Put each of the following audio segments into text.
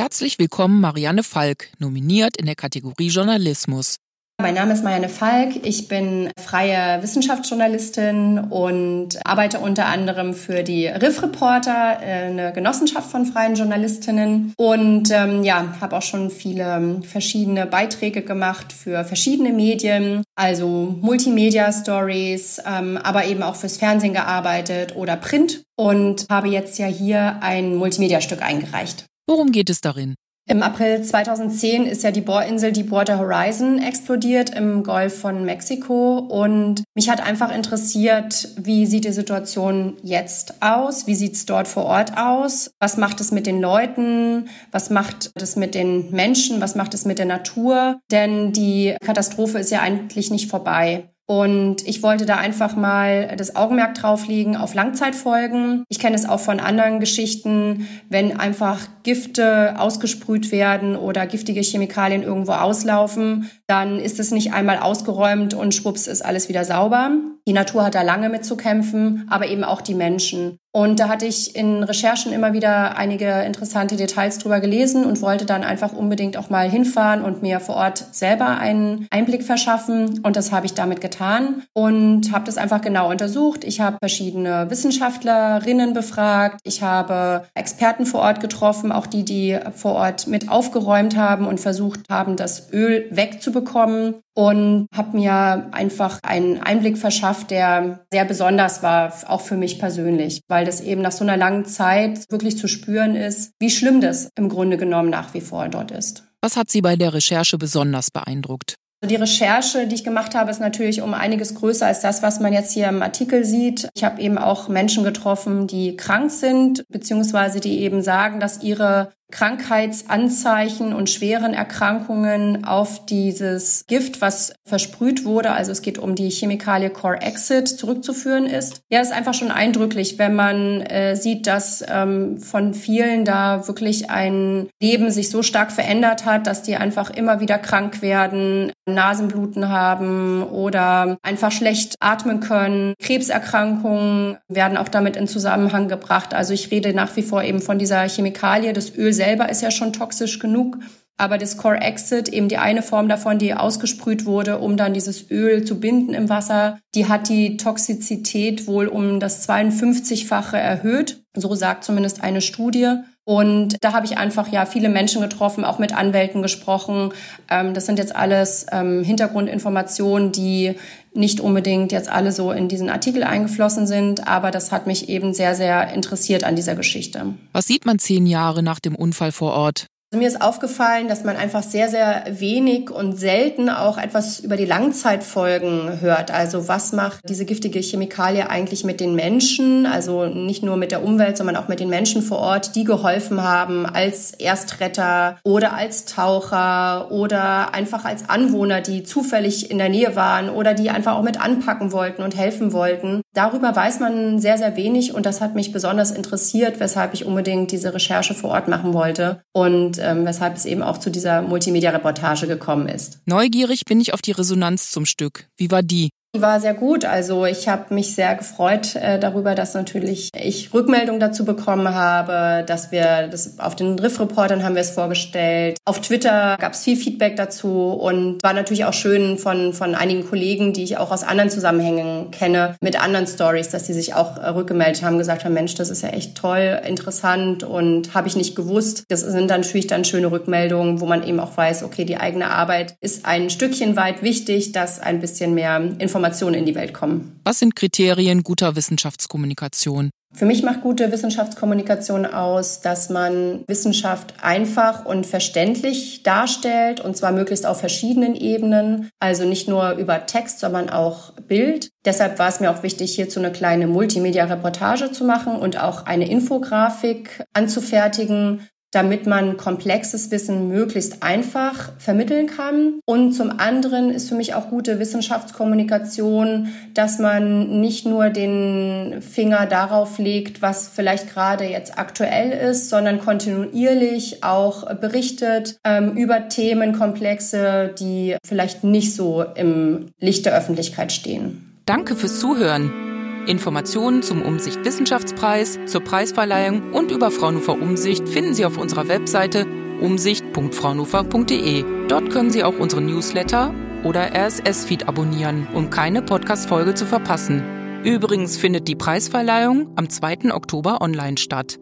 Herzlich willkommen Marianne Falk, nominiert in der Kategorie Journalismus. Mein Name ist Marianne Falk. Ich bin freie Wissenschaftsjournalistin und arbeite unter anderem für die Riff Reporter, äh, eine Genossenschaft von freien Journalistinnen. Und ähm, ja, habe auch schon viele ähm, verschiedene Beiträge gemacht für verschiedene Medien, also Multimedia-Stories, ähm, aber eben auch fürs Fernsehen gearbeitet oder Print und habe jetzt ja hier ein Multimedia-Stück eingereicht. Worum geht es darin? Im April 2010 ist ja die Bohrinsel Deepwater Horizon explodiert im Golf von Mexiko und mich hat einfach interessiert, wie sieht die Situation jetzt aus? Wie sieht es dort vor Ort aus? Was macht es mit den Leuten? Was macht es mit den Menschen? Was macht es mit der Natur? Denn die Katastrophe ist ja eigentlich nicht vorbei. Und ich wollte da einfach mal das Augenmerk drauflegen auf Langzeitfolgen. Ich kenne es auch von anderen Geschichten, wenn einfach Gifte ausgesprüht werden oder giftige Chemikalien irgendwo auslaufen, dann ist es nicht einmal ausgeräumt und schwupps ist alles wieder sauber. Die Natur hat da lange mit zu kämpfen, aber eben auch die Menschen. Und da hatte ich in Recherchen immer wieder einige interessante Details drüber gelesen und wollte dann einfach unbedingt auch mal hinfahren und mir vor Ort selber einen Einblick verschaffen. Und das habe ich damit getan und habe das einfach genau untersucht. Ich habe verschiedene Wissenschaftlerinnen befragt. Ich habe Experten vor Ort getroffen, auch die, die vor Ort mit aufgeräumt haben und versucht haben, das Öl wegzubekommen und habe mir einfach einen Einblick verschafft, der sehr besonders war, auch für mich persönlich, weil das eben nach so einer langen Zeit wirklich zu spüren ist, wie schlimm das im Grunde genommen nach wie vor dort ist. Was hat Sie bei der Recherche besonders beeindruckt? Die Recherche, die ich gemacht habe, ist natürlich um einiges größer als das, was man jetzt hier im Artikel sieht. Ich habe eben auch Menschen getroffen, die krank sind, beziehungsweise die eben sagen, dass ihre Krankheitsanzeichen und schweren Erkrankungen auf dieses Gift, was versprüht wurde, also es geht um die Chemikalie Core Exit, zurückzuführen ist. Ja, ist einfach schon eindrücklich, wenn man äh, sieht, dass ähm, von vielen da wirklich ein Leben sich so stark verändert hat, dass die einfach immer wieder krank werden, Nasenbluten haben oder einfach schlecht atmen können. Krebserkrankungen werden auch damit in Zusammenhang gebracht. Also ich rede nach wie vor eben von dieser Chemikalie. Das Öl selber ist ja schon toxisch genug. Aber das Core Exit, eben die eine Form davon, die ausgesprüht wurde, um dann dieses Öl zu binden im Wasser, die hat die Toxizität wohl um das 52-fache erhöht. So sagt zumindest eine Studie. Und da habe ich einfach ja viele Menschen getroffen, auch mit Anwälten gesprochen. Ähm, das sind jetzt alles ähm, Hintergrundinformationen, die nicht unbedingt jetzt alle so in diesen Artikel eingeflossen sind, aber das hat mich eben sehr, sehr interessiert an dieser Geschichte. Was sieht man zehn Jahre nach dem Unfall vor Ort? Also mir ist aufgefallen, dass man einfach sehr, sehr wenig und selten auch etwas über die Langzeitfolgen hört. Also was macht diese giftige Chemikalie eigentlich mit den Menschen? Also nicht nur mit der Umwelt, sondern auch mit den Menschen vor Ort, die geholfen haben als Erstretter oder als Taucher oder einfach als Anwohner, die zufällig in der Nähe waren oder die einfach auch mit anpacken wollten und helfen wollten. Darüber weiß man sehr, sehr wenig und das hat mich besonders interessiert, weshalb ich unbedingt diese Recherche vor Ort machen wollte. Und ähm, weshalb es eben auch zu dieser Multimedia-Reportage gekommen ist. Neugierig bin ich auf die Resonanz zum Stück. Wie war die? Die war sehr gut. Also ich habe mich sehr gefreut äh, darüber, dass natürlich ich Rückmeldung dazu bekommen habe, dass wir das auf den Riff-Reportern haben wir es vorgestellt. Auf Twitter gab es viel Feedback dazu und war natürlich auch schön von von einigen Kollegen, die ich auch aus anderen Zusammenhängen kenne, mit anderen Stories, dass die sich auch äh, rückgemeldet haben, gesagt haben, Mensch, das ist ja echt toll, interessant und habe ich nicht gewusst. Das sind dann natürlich dann schöne Rückmeldungen, wo man eben auch weiß, okay, die eigene Arbeit ist ein Stückchen weit wichtig, dass ein bisschen mehr Informationen Informationen in die Welt kommen. Was sind Kriterien guter Wissenschaftskommunikation? Für mich macht gute Wissenschaftskommunikation aus, dass man Wissenschaft einfach und verständlich darstellt, und zwar möglichst auf verschiedenen Ebenen, also nicht nur über Text, sondern auch Bild. Deshalb war es mir auch wichtig, hierzu eine kleine Multimedia-Reportage zu machen und auch eine Infografik anzufertigen, damit man komplexes Wissen möglichst einfach vermitteln kann. Und zum anderen ist für mich auch gute Wissenschaftskommunikation, dass man nicht nur den Finger darauf legt, was vielleicht gerade jetzt aktuell ist, sondern kontinuierlich auch berichtet ähm, über Themenkomplexe, die vielleicht nicht so im Licht der Öffentlichkeit stehen. Danke fürs Zuhören. Informationen zum Umsicht Wissenschaftspreis, zur Preisverleihung und über Fraunhofer Umsicht finden Sie auf unserer Webseite umsicht.fraunhofer.de. Dort können Sie auch unseren Newsletter oder RSS-Feed abonnieren, um keine Podcast-Folge zu verpassen. Übrigens findet die Preisverleihung am 2. Oktober online statt.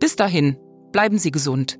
Bis dahin, bleiben Sie gesund.